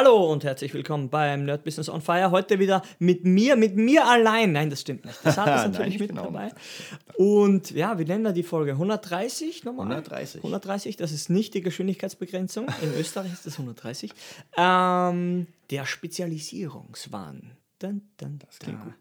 Hallo und herzlich willkommen beim Nerd Business on Fire. Heute wieder mit mir, mit mir allein. Nein, das stimmt nicht. Das hat es natürlich Nein, mit genau. dabei. Und ja, wie nennen wir die Folge? 130 nochmal? 130. 130, das ist nicht die Geschwindigkeitsbegrenzung. In Österreich ist das 130. Ähm, der Spezialisierungswahn. Dun, dun, das klingt gut.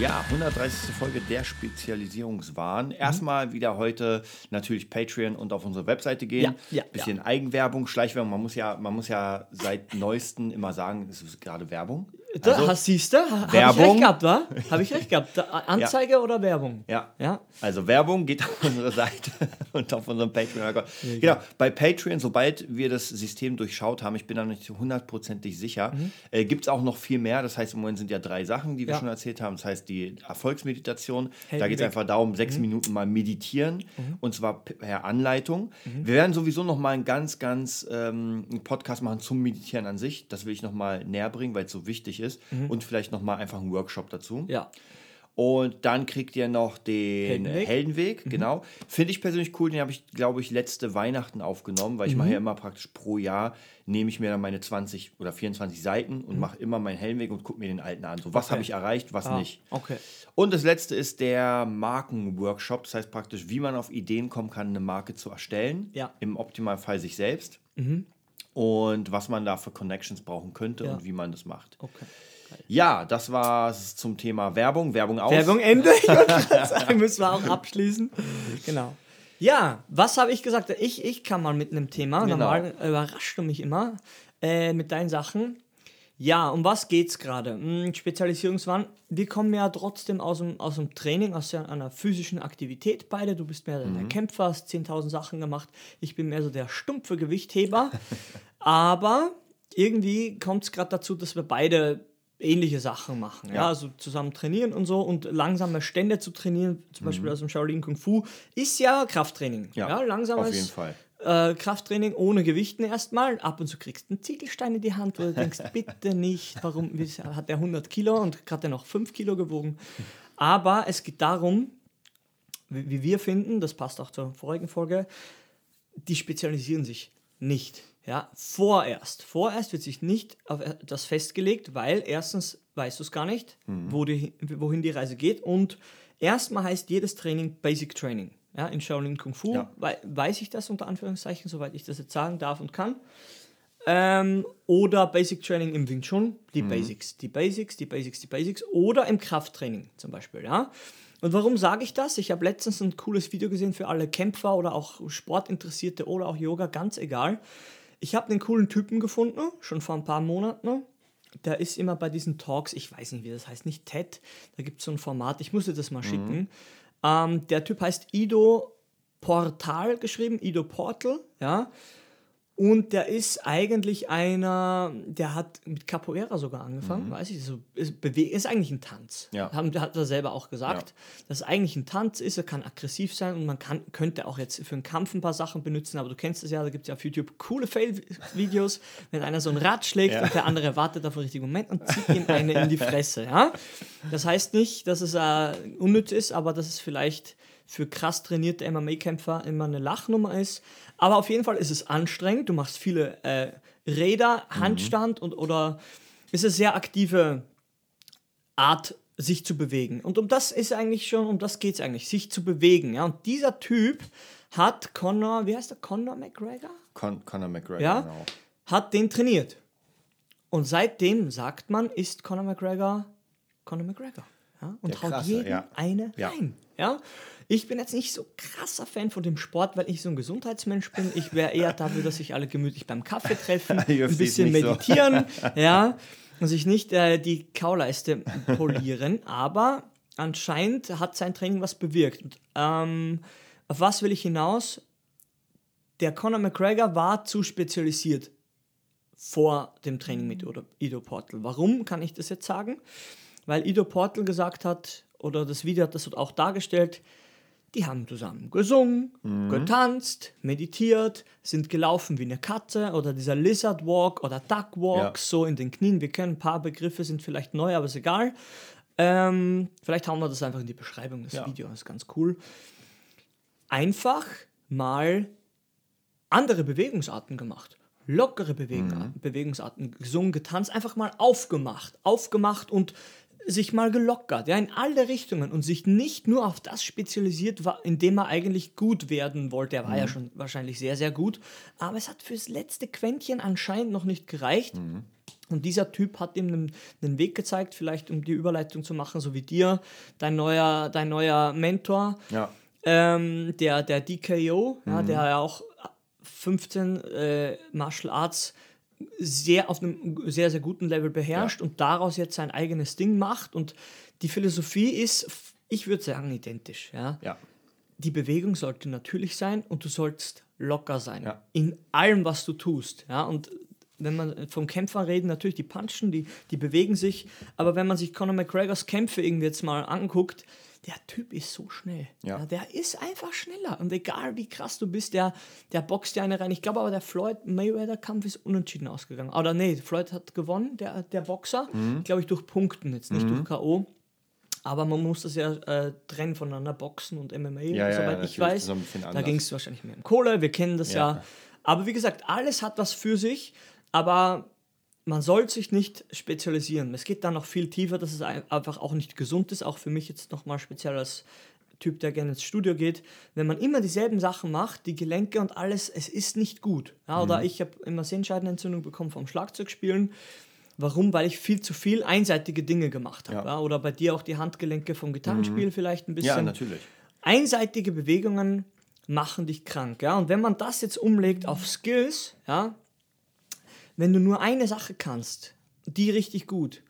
Ja, 130. Folge der Spezialisierungswahn. Mhm. Erstmal wieder heute natürlich Patreon und auf unsere Webseite gehen. Ja, ja, Bisschen Eigenwerbung, Schleichwerbung. Man muss ja, man muss ja seit neuestem immer sagen, es ist gerade Werbung. Da, Also- hast, siehst du? Habe ich recht gehabt, wa? Habe ich recht gehabt. Da, Anzeige oder Werbung? Ja. Ja. Also Werbung geht auf unsere Seite und auf unserem Patreon. Genau, bei Patreon, sobald wir das System durchschaut haben, ich bin da nicht hundertprozentig sicher, äh, gibt es auch noch viel mehr. Das heißt, im Moment sind ja drei Sachen, die wir Ja. schon erzählt haben. Das heißt, die Erfolgsmeditation, da Heldenweg. geht es einfach darum, sechs Minuten mal meditieren und zwar per Anleitung. Wir werden sowieso noch mal einen ganz, ganz ähm, einen Podcast machen zum Meditieren an sich. Das will ich noch mal näher bringen, weil es so wichtig ist. Und vielleicht noch mal einfach einen Workshop dazu. Ja. Und dann kriegt ihr noch den Heldenweg. Heldenweg, genau. Finde ich persönlich cool, den habe ich, glaube ich, letzte Weihnachten aufgenommen, weil ich mache ja immer praktisch pro Jahr, nehme ich mir dann meine 20 oder 24 Seiten und mache immer meinen Heldenweg und gucke mir den alten an. So, was Okay. habe ich erreicht, was Ah, nicht. Okay. Und das letzte ist der Markenworkshop, das heißt praktisch, wie man auf Ideen kommen kann, eine Marke zu erstellen. Ja. Mhm. Im Optimalfall sich selbst. Und was man da für Connections brauchen könnte Ja. und wie man das macht. Okay. Ja, das war es zum Thema Werbung. Werbung aus. Werbung Ende. Ich sagen, müssen wir auch abschließen. Genau. Ja, was habe ich gesagt? Ich, ich kann mal mit einem Thema. Genau. Normal überraschst du mich immer äh, mit deinen Sachen. Ja, um was geht's gerade? Hm, Spezialisierungswahn. Wir kommen ja trotzdem aus dem, aus dem Training, aus einer physischen Aktivität beide. Du bist mehr der Kämpfer, hast 10.000 Sachen gemacht. Ich bin mehr so der stumpfe Gewichtheber. Aber irgendwie kommt es gerade dazu, dass wir beide ähnliche Sachen machen. Ja. Ja. also zusammen trainieren und so und langsame Stände zu trainieren, zum Beispiel aus dem Shaolin Kung Fu, ist ja Krafttraining. Ja, Ja, langsames auf jeden Fall. Äh, Krafttraining ohne Gewichten erstmal. Ab und zu kriegst du einen Ziegelstein in die Hand, wo du denkst, bitte nicht, warum hat der 100 Kilo und gerade noch 5 Kilo gewogen. Aber es geht darum, wie, wir finden, das passt auch zur vorigen Folge, die spezialisieren sich nicht. Ja, vorerst. Vorerst wird sich nicht auf das festgelegt, weil erstens weißt du es gar nicht, wo die, wohin die Reise geht. Und erstmal heißt jedes Training Basic Training. Ja, in Shaolin Kung Fu Ja. wei weiß ich das unter Anführungszeichen, soweit ich das jetzt sagen darf und kann. Ähm, oder Basic Training im Wing Chun, die Basics, die Basics, die Basics, die Basics. Oder im Krafttraining zum Beispiel, ja. Und warum sage ich das? Ich habe letztens ein cooles Video gesehen für alle Kämpfer oder auch Sportinteressierte oder auch Yoga, ganz egal. Ich habe einen coolen Typen gefunden, schon vor ein paar Monaten. Der ist immer bei diesen Talks, ich weiß nicht, wie das heißt, nicht TED, da gibt es so ein Format, ich muss dir das mal schicken. Ähm, der Typ heißt Ido Portal geschrieben, Ido Portal, ja. Und der ist eigentlich einer, der hat mit Capoeira sogar angefangen, weiß ich, so, ist, ist eigentlich ein Tanz. Ja. Haben, hat er selber auch gesagt, dass es eigentlich ein Tanz ist, er kann aggressiv sein und man kann, könnte auch jetzt für einen Kampf ein paar Sachen benutzen, aber du kennst es ja, da gibt es ja auf YouTube coole Fail-Videos, wenn einer so ein Rad schlägt und der andere wartet auf den richtigen Moment und zieht ihm eine in die Fresse. Ja? Das heißt nicht, dass es äh, unnütz ist, aber dass es vielleicht für krass trainierte MMA-Kämpfer immer eine Lachnummer ist. Aber auf jeden Fall ist es anstrengend. Du machst viele äh, Räder, Handstand und oder ist eine sehr aktive Art, sich zu bewegen. Und um das ist eigentlich schon, um das geht es eigentlich, sich zu bewegen. Ja? Und dieser Typ hat Conor, wie heißt der? Conor McGregor? Con Conor McGregor, Ja? genau. Hat den trainiert. Und seitdem sagt man, ist Conor McGregor Conor McGregor. Ja? Und traut Krasse, jedem ja. eine rein. Ja? Ich bin jetzt nicht so krasser Fan von dem Sport, weil ich so ein Gesundheitsmensch bin. Ich wäre eher dafür, dass sich alle gemütlich beim Kaffee treffen, ein bisschen nicht so. meditieren, ja, und sich nicht äh, die Kauleiste polieren. Aber anscheinend hat sein Training was bewirkt. Und, ähm, auf was will ich hinaus? Der Conor McGregor war zu spezialisiert vor dem Training mit Ido Portal. Warum kann ich das jetzt sagen? Weil Ido Portal gesagt hat, oder das Video hat das auch dargestellt, die haben zusammen gesungen, getanzt, meditiert, sind gelaufen wie eine Katze oder dieser Lizard Walk oder Duck Walk, Ja. so in den Knien. Wir kennen ein paar Begriffe, sind vielleicht neu, aber ist egal. Ähm, vielleicht hauen wir das einfach in die Beschreibung des Ja. Videos, ist ganz cool. Einfach mal andere Bewegungsarten gemacht. Lockere Bewegen Mhm. Bewegungsarten, gesungen, getanzt, einfach mal aufgemacht. Aufgemacht und sich mal gelockert, ja, in alle Richtungen und sich nicht nur auf das spezialisiert, wa- in dem er eigentlich gut werden wollte. Er war Mhm. ja schon wahrscheinlich sehr, sehr gut, aber es hat fürs letzte Quäntchen anscheinend noch nicht gereicht. Mhm. Und dieser Typ hat ihm einen, einen Weg gezeigt, vielleicht um die Überleitung zu machen, so wie dir, dein neuer, dein neuer Mentor, Ja. ähm, der, der DKO, ja, der ja auch 15 äh, Martial Arts sehr auf einem sehr, sehr guten Level beherrscht und daraus jetzt sein eigenes Ding macht. Und die Philosophie ist, ich würde sagen, identisch. Ja? Ja. Die Bewegung sollte natürlich sein und du sollst locker sein. Ja. In allem, was du tust. Ja? Und wenn man vom Kämpfer reden, natürlich die punchen, die, die bewegen sich. Aber wenn man sich Conor McGregors Kämpfe irgendwie jetzt mal anguckt, der Typ ist so schnell. Ja. der ist einfach schneller. Und egal wie krass du bist, der, der boxt dir eine rein. Ich glaube aber, der Floyd-Mayweather-Kampf ist unentschieden ausgegangen. Oder nee, Floyd hat gewonnen, der, der Boxer. Mhm. Glaube ich, durch Punkten, jetzt nicht durch K.O. Aber man muss das ja äh, trennen voneinander, Boxen und MMA, Ja, ja, soweit ja, ich weiß. Da ging es wahrscheinlich mehr um Kohle, wir kennen das ja. Ja. Aber wie gesagt, alles hat was für sich, aber man soll sich nicht spezialisieren. Es geht da noch viel tiefer, dass es ein- einfach auch nicht gesund ist, auch für mich jetzt nochmal speziell als Typ, der gerne ins Studio geht. Wenn man immer dieselben Sachen macht, die Gelenke und alles, es ist nicht gut. Ja, Mhm. oder ich habe immer Sehenscheidenentzündung bekommen vom Schlagzeugspielen. Warum? Weil ich viel zu viel einseitige Dinge gemacht habe. Ja. Mhm. Ja. Oder bei dir auch die Handgelenke vom Gitarrenspiel vielleicht ein bisschen Ja, natürlich. einseitige Bewegungen machen dich krank, ja. Und wenn man das jetzt umlegt auf Skills, ja, wenn du nur eine Sache kannst, die richtig gut,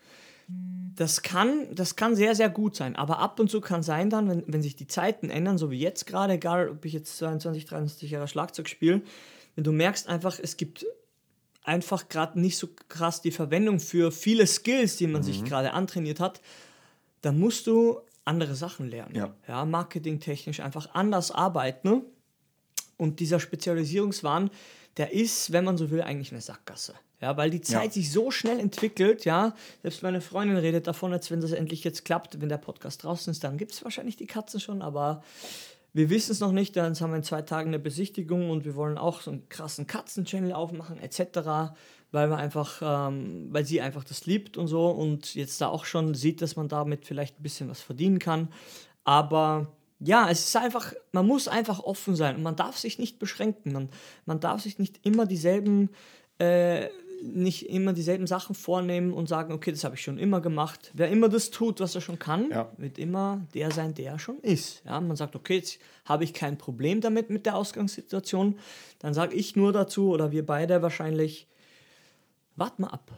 das kann, das kann sehr, sehr gut sein. Aber ab und zu kann sein dann, wenn, wenn sich die Zeiten ändern, so wie jetzt gerade, egal ob ich jetzt 22, 23 Jahre Schlagzeug spiele, wenn du merkst einfach, es gibt einfach gerade nicht so krass die Verwendung für viele Skills, die man sich gerade antrainiert hat, dann musst du andere Sachen lernen. Ja. ja marketingtechnisch einfach anders arbeiten. Und dieser Spezialisierungswahn, der ist, wenn man so will, eigentlich eine Sackgasse. Ja, weil die Zeit Ja. sich so schnell entwickelt, ja. Selbst meine Freundin redet davon, als wenn das endlich jetzt klappt, wenn der Podcast draußen ist, dann gibt es wahrscheinlich die Katzen schon, aber wir wissen es noch nicht. Dann haben wir in zwei Tagen eine Besichtigung und wir wollen auch so einen krassen Katzen-Channel aufmachen, etc., weil wir einfach, ähm, weil sie einfach das liebt und so und jetzt da auch schon sieht, dass man damit vielleicht ein bisschen was verdienen kann. Aber ja, es ist einfach, man muss einfach offen sein und man darf sich nicht beschränken. Man, man darf sich nicht immer dieselben, äh, nicht immer dieselben Sachen vornehmen und sagen, okay, das habe ich schon immer gemacht. Wer immer das tut, was er schon kann, Ja. wird immer der sein, der er schon ist. Ja, man sagt, okay, jetzt habe ich kein Problem damit mit der Ausgangssituation. Dann sage ich nur dazu, oder wir beide wahrscheinlich, wart mal ab.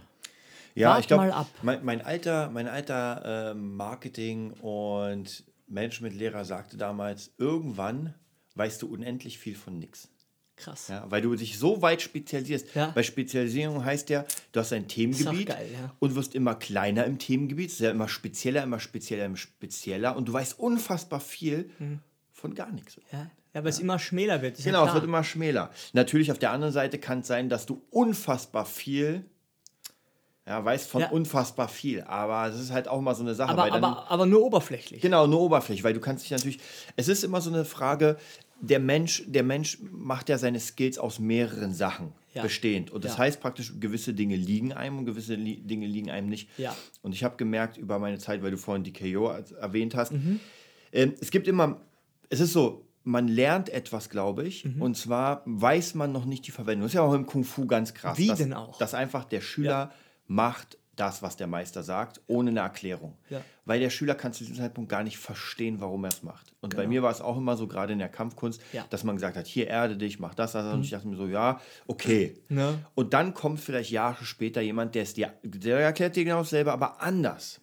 Ja, Wart ich glaube, mal ab. mein, mein alter, mein alter ähm, Marketing- und Managementlehrer sagte damals, irgendwann weißt du unendlich viel von nichts. Krass. Ja, weil du dich so weit spezialisierst. Ja. Bei Spezialisierung heißt ja, du hast ein Themengebiet geil, ja. und wirst immer kleiner im Themengebiet, es ist ja immer spezieller, immer spezieller, immer spezieller und du weißt unfassbar viel von gar nichts. Ja, ja weil es immer schmäler wird. Genau, es wird immer schmäler. Natürlich auf der anderen Seite kann es sein, dass du unfassbar viel, ja, weißt von Ja. unfassbar viel, aber es ist halt auch mal so eine Sache. aber, dann, aber, aber nur oberflächlich. Genau, nur oberflächlich, weil du kannst dich natürlich. Es ist immer so eine Frage, der Mensch, der Mensch macht ja seine Skills aus mehreren Sachen Ja. bestehend. Und das Ja. heißt praktisch, gewisse Dinge liegen einem und gewisse li Dinge liegen einem nicht. Ja. Und ich habe gemerkt über meine Zeit, weil du vorhin die KO erwähnt hast, Mhm. ähm, es gibt immer, es ist so, man lernt etwas, glaube ich, Mhm. und zwar weiß man noch nicht die Verwendung. Das ist ja auch im Kung Fu ganz krass. Wie dass, denn auch? Dass einfach der Schüler macht das, was der Meister sagt, ohne eine Erklärung. Ja. Weil der Schüler kann zu diesem Zeitpunkt gar nicht verstehen, warum er es macht. Und bei mir war es auch immer so, gerade in der Kampfkunst, Genau. Ja. Mhm. dass man gesagt hat, hier erde dich, mach das, das. Und ich dachte mir so, ja, okay. Ne? Und dann kommt vielleicht Jahre später jemand, der es dir, der erklärt dir genau dasselbe, aber anders.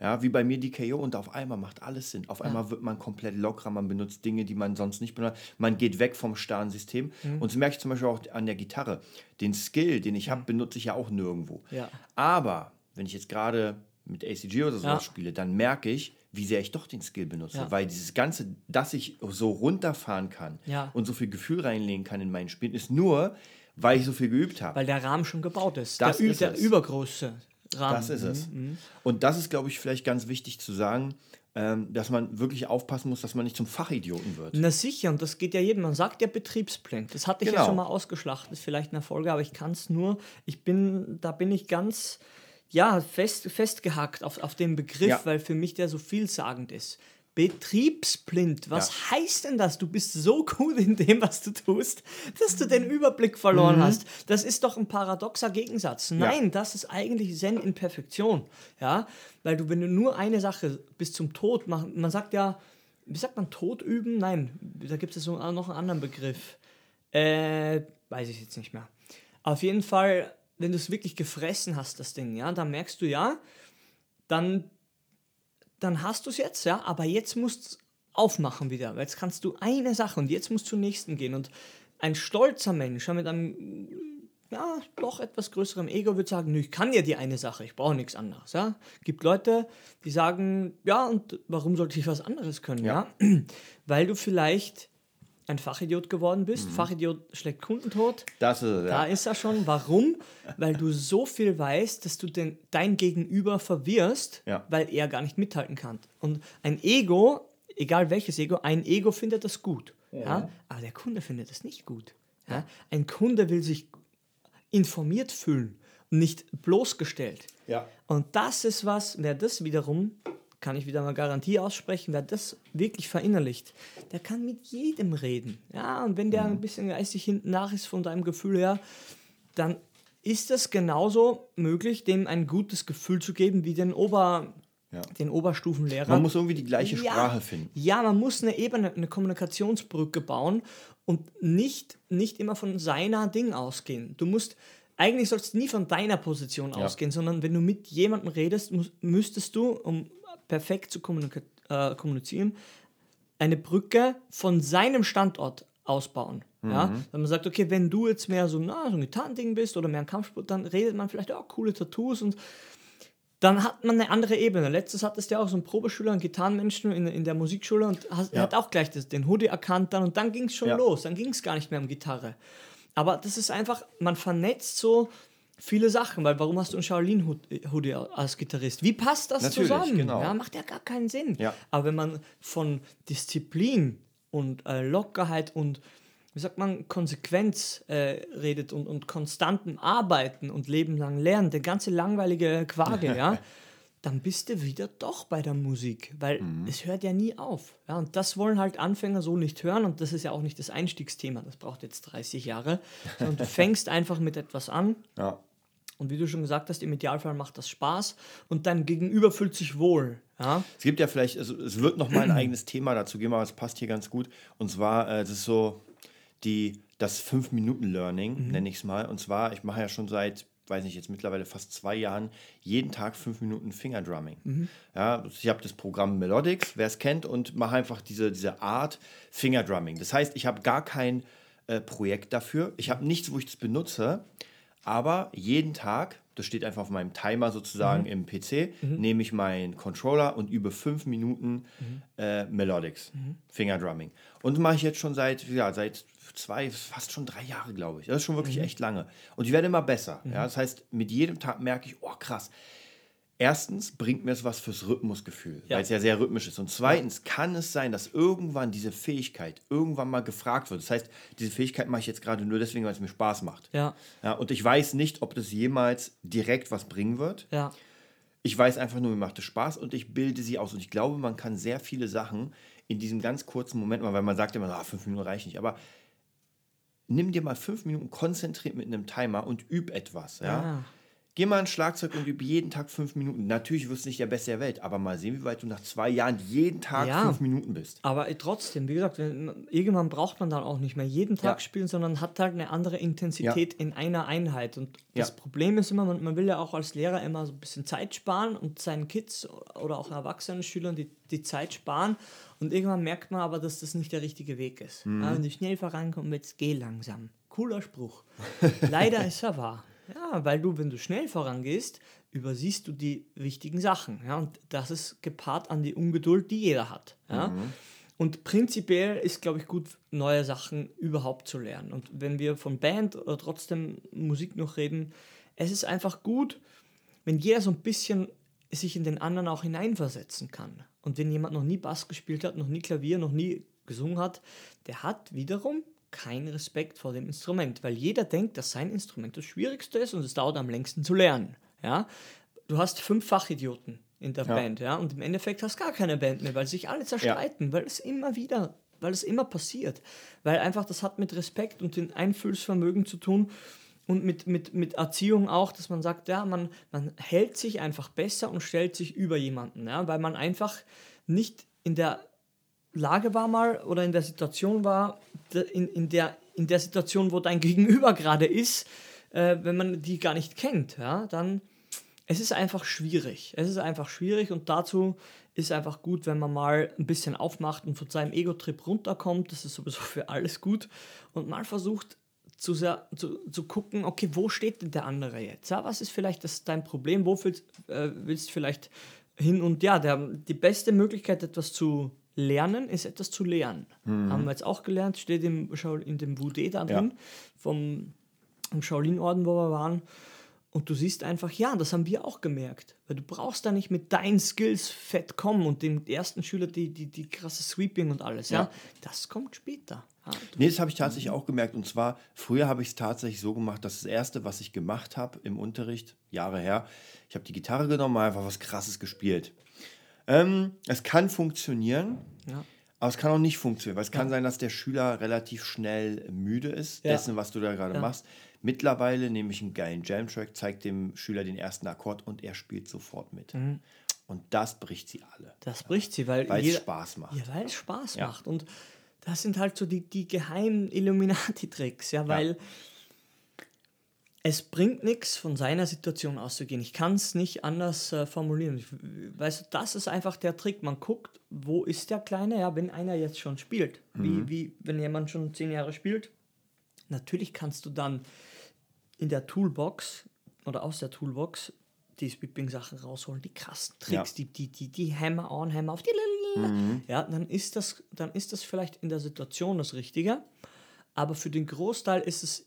Ja. Ja, wie bei mir die KO und auf einmal macht alles Sinn. Auf einmal wird man komplett lockerer, man benutzt Dinge, die man sonst nicht benutzt. Man geht weg vom starren System. Mhm. Und das merke ich zum Beispiel auch an der Gitarre. Den Skill, den ich habe, benutze ich ja auch nirgendwo. Ja. Aber wenn ich jetzt gerade mit ACG oder sowas Ja. spiele, dann merke ich, wie sehr ich doch den Skill benutze. Ja. Weil dieses Ganze, dass ich so runterfahren kann Ja. und so viel Gefühl reinlegen kann in meinen Spielen, ist nur, weil ich so viel geübt habe. Weil der Rahmen schon gebaut ist. Das der, Ü- ist der übergroße Rahmen. Das ist es. Mhm. Und das ist, glaube ich, vielleicht ganz wichtig zu sagen, ähm, dass man wirklich aufpassen muss, dass man nicht zum Fachidioten wird. Na sicher, und das geht ja jedem. Man sagt ja Betriebsblend. Das hatte ich ja Genau. schon mal ausgeschlachtet, vielleicht in der Folge, aber ich kann es nur, ich bin, da bin ich ganz, ja, fest, festgehackt auf, auf den Begriff, Ja. weil für mich der so vielsagend ist. Betriebsblind, was heißt denn das? Du bist so gut in dem, was du tust, dass du den Überblick verloren hast. Das ist doch ein paradoxer Gegensatz. Nein, das ist eigentlich Zen in Perfektion. Ja, weil du, wenn du nur eine Sache bis zum Tod machst, man sagt ja, wie sagt man, Tod üben? Nein, da gibt es so noch einen anderen Begriff. Äh, weiß ich jetzt nicht mehr. Auf jeden Fall, wenn du es wirklich gefressen hast, das Ding, ja, dann merkst du ja, dann, dann hast du es jetzt, ja, aber jetzt musst du aufmachen wieder, weil jetzt kannst du eine Sache und jetzt musst du zur nächsten gehen. Und ein stolzer Mensch ja, mit einem ja, doch etwas größerem Ego würde sagen, nö, ich kann ja die eine Sache, ich brauche nichts anderes. Ja? Gibt Leute, die sagen, ja, und warum sollte ich was anderes können? Ja. Weil du vielleicht ein Fachidiot geworden bist. Fachidiot schlägt Kundentod. Das ist es, Da ja. ist er schon. Warum? Weil du so viel weißt, dass du den, dein Gegenüber verwirrst, Ja. weil er gar nicht mithalten kann. Und ein Ego, egal welches Ego, ein Ego findet das gut. Ja. Aber der Kunde findet das nicht gut. Ja. Ein Kunde will sich informiert fühlen und nicht bloßgestellt. Ja. Und das ist was, wer das wiederum, kann ich wieder mal Garantie aussprechen, wer das wirklich verinnerlicht, der kann mit jedem reden. Ja, und wenn der ein bisschen geistig hinten nach ist von deinem Gefühl her, dann ist es genauso möglich, dem ein gutes Gefühl zu geben wie den, Ober, Ja. den Oberstufenlehrer. Man muss irgendwie die gleiche Sprache finden. Ja, man muss eine Ebene, eine Kommunikationsbrücke bauen und nicht, nicht immer von seiner Ding ausgehen. Du musst, eigentlich sollst du nie von deiner Position ausgehen, sondern wenn du mit jemandem redest, müsstest du, um perfekt zu äh, kommunizieren, eine Brücke von seinem Standort ausbauen. Ja? Wenn man sagt, okay, wenn du jetzt mehr so, na, so ein Gitarrending bist oder mehr ein Kampfsport, dann redet man vielleicht auch coole Tattoos und dann hat man eine andere Ebene. Letztes hattest du ja auch so einen Probeschüler, einen Gitarrenmenschen in, in der Musikschule und hast, er Ja. hat auch gleich das, den Hoodie erkannt dann und dann ging es schon Ja. los. Dann ging es gar nicht mehr um Gitarre. Aber das ist einfach, man vernetzt so viele Sachen, weil warum hast du einen Shaolin-Hoodie als Gitarrist? Wie passt das Natürlich, zusammen? genau. Ja, macht ja gar keinen Sinn. Ja. Aber wenn man von Disziplin und äh, Lockerheit und wie sagt man, Konsequenz äh, redet und, und konstantem Arbeiten und Leben lang lernen, der ganze langweilige Quage, ja, dann bist du wieder doch bei der Musik, weil es hört ja nie auf. Ja, und das wollen halt Anfänger so nicht hören und das ist ja auch nicht das Einstiegsthema, das braucht jetzt 30 Jahre, sondern du fängst einfach mit etwas an Ja. Und wie du schon gesagt hast, im Idealfall macht das Spaß und dein Gegenüber fühlt sich wohl. Ja? Es gibt ja vielleicht, also es wird noch mal ein eigenes Thema dazu geben, aber es passt hier ganz gut. Und zwar, äh, das ist so die, das 5-Minuten-Learning, nenne ich es mal. Und zwar, ich mache ja schon seit, weiß nicht, jetzt mittlerweile fast zwei Jahren, jeden Tag 5 Minuten Fingerdrumming. Ja, ich habe das Programm Melodics, wer es kennt, und mache einfach diese, diese Art Fingerdrumming. Das heißt, ich habe gar kein äh, Projekt dafür. Ich habe nichts, wo ich das benutze. Aber jeden Tag, das steht einfach auf meinem Timer sozusagen im PC, nehme ich meinen Controller und übe fünf Minuten äh, Melodics, Fingerdrumming. Und das mache ich jetzt schon seit, ja, seit zwei, fast schon drei Jahre, glaube ich. Das ist schon wirklich echt lange. Und ich werde immer besser. Ja? Das heißt, mit jedem Tag merke ich, oh krass. Erstens bringt mir es was fürs Rhythmusgefühl, Ja. weil es ja sehr rhythmisch ist. Und zweitens kann es sein, dass irgendwann diese Fähigkeit irgendwann mal gefragt wird. Das heißt, diese Fähigkeit mache ich jetzt gerade nur deswegen, weil es mir Spaß macht. Ja, Ja, und ich weiß nicht, ob das jemals direkt was bringen wird. ja. Ich weiß einfach nur, mir macht es Spaß und ich bilde sie aus. Und ich glaube, man kann sehr viele Sachen in diesem ganz kurzen Moment mal, weil man sagt immer, ah, fünf Minuten reichen nicht. Aber nimm dir mal fünf Minuten konzentriert mit einem Timer und üb etwas. Ja? Ah. Geh mal ein Schlagzeug und üb jeden Tag fünf Minuten. Natürlich wirst du nicht der Beste der Welt, aber mal sehen, wie weit du nach zwei Jahren jeden Tag Ja. fünf Minuten bist. Aber äh, trotzdem, wie gesagt, irgendwann braucht man dann auch nicht mehr jeden Tag Ja. spielen, sondern hat halt eine andere Intensität in einer Einheit. Und das Ja. Problem ist immer, man, man will ja auch als Lehrer immer so ein bisschen Zeit sparen und seinen Kids oder auch erwachsenen Schülern die, die Zeit sparen. Und irgendwann merkt man aber, dass das nicht der richtige Weg ist. Mhm. Ja, wenn du schnell vorankommst, jetzt geh langsam. Cooler Spruch. Leider ist er wahr. Ja, weil du, wenn du schnell vorangehst, übersiehst du die wichtigen Sachen. Ja, und das ist gepaart an die Ungeduld, die jeder hat. Ja. Mhm. Und prinzipiell ist, glaube ich, gut, neue Sachen überhaupt zu lernen. Und wenn wir von Band oder trotzdem Musik noch reden, es ist einfach gut, wenn jeder so ein bisschen sich in den anderen auch hineinversetzen kann. Und wenn jemand noch nie Bass gespielt hat, noch nie Klavier, noch nie gesungen hat, der hat wiederum keinen Respekt vor dem Instrument, weil jeder denkt, dass sein Instrument das Schwierigste ist und es dauert am längsten zu lernen. Ja? Du hast fünf Fachidioten in der Ja. Band, ja, und im Endeffekt hast gar keine Band mehr, weil sich alle zerstreiten, weil es immer wieder, weil es immer passiert. Weil einfach das hat mit Respekt und dem Einfühlsvermögen zu tun und mit, mit, mit Erziehung auch, dass man sagt, ja, man, man hält sich einfach besser und stellt sich über jemanden, ja, weil man einfach nicht in der Lage war mal oder in der Situation war, in, in, der, in der Situation, wo dein Gegenüber gerade ist, äh, wenn man die gar nicht kennt, ja, dann es ist einfach schwierig. Es ist einfach schwierig und dazu ist einfach gut, wenn man mal ein bisschen aufmacht und von seinem Ego-Trip runterkommt. Das ist sowieso für alles gut. Und mal versucht zu, sehr, zu, zu gucken, okay, wo steht denn der andere jetzt? Ja, was ist vielleicht das, dein Problem? Wo willst, äh, willst du vielleicht hin? Und ja, der, die beste Möglichkeit, etwas zu lernen, ist etwas zu lernen. Haben wir jetzt auch gelernt, steht im, in dem Wudé da Ja. drin, vom, vom Shaolin-Orden, wo wir waren. Und du siehst einfach, ja, das haben wir auch gemerkt. Weil du brauchst da nicht mit deinen Skills fett kommen und dem ersten Schüler die, die, die krasse Sweeping und alles. Ja. Ja. Das kommt später. Ja, Nee, das habe ich tatsächlich auch gemerkt. Und zwar, früher habe ich es tatsächlich so gemacht, dass das Erste, was ich gemacht habe im Unterricht, Jahre her, ich habe die Gitarre genommen, mal einfach was Krasses gespielt. Ähm, es kann funktionieren, ja. aber es kann auch nicht funktionieren, weil es kann sein, dass der Schüler relativ schnell müde ist, Ja. dessen, was du da gerade Ja. machst. Mittlerweile nehme ich einen geilen Jam-Track, zeige dem Schüler den ersten Akkord und er spielt sofort mit. Mhm. Und das bricht sie alle, Das bricht sie, weil, es Spaß macht. Ja, weil es Spaß Ja. macht. Und das sind halt so die, die geheimen Illuminati-Tricks, ja, weil es bringt nichts, von seiner Situation auszugehen. Ich kann es nicht anders äh, formulieren. Ich, weißt du, das ist einfach der Trick. Man guckt, wo ist der Kleine, ja, wenn einer jetzt schon spielt. Wie, wie, wenn jemand schon zehn Jahre spielt. Natürlich kannst du dann in der Toolbox oder aus der Toolbox die Sweeping-Sachen rausholen, die krassen Tricks, die, die, die, die Hammer on, Hammer auf, die ja, dann ist, das, dann ist das vielleicht in der Situation das Richtige, aber für den Großteil ist es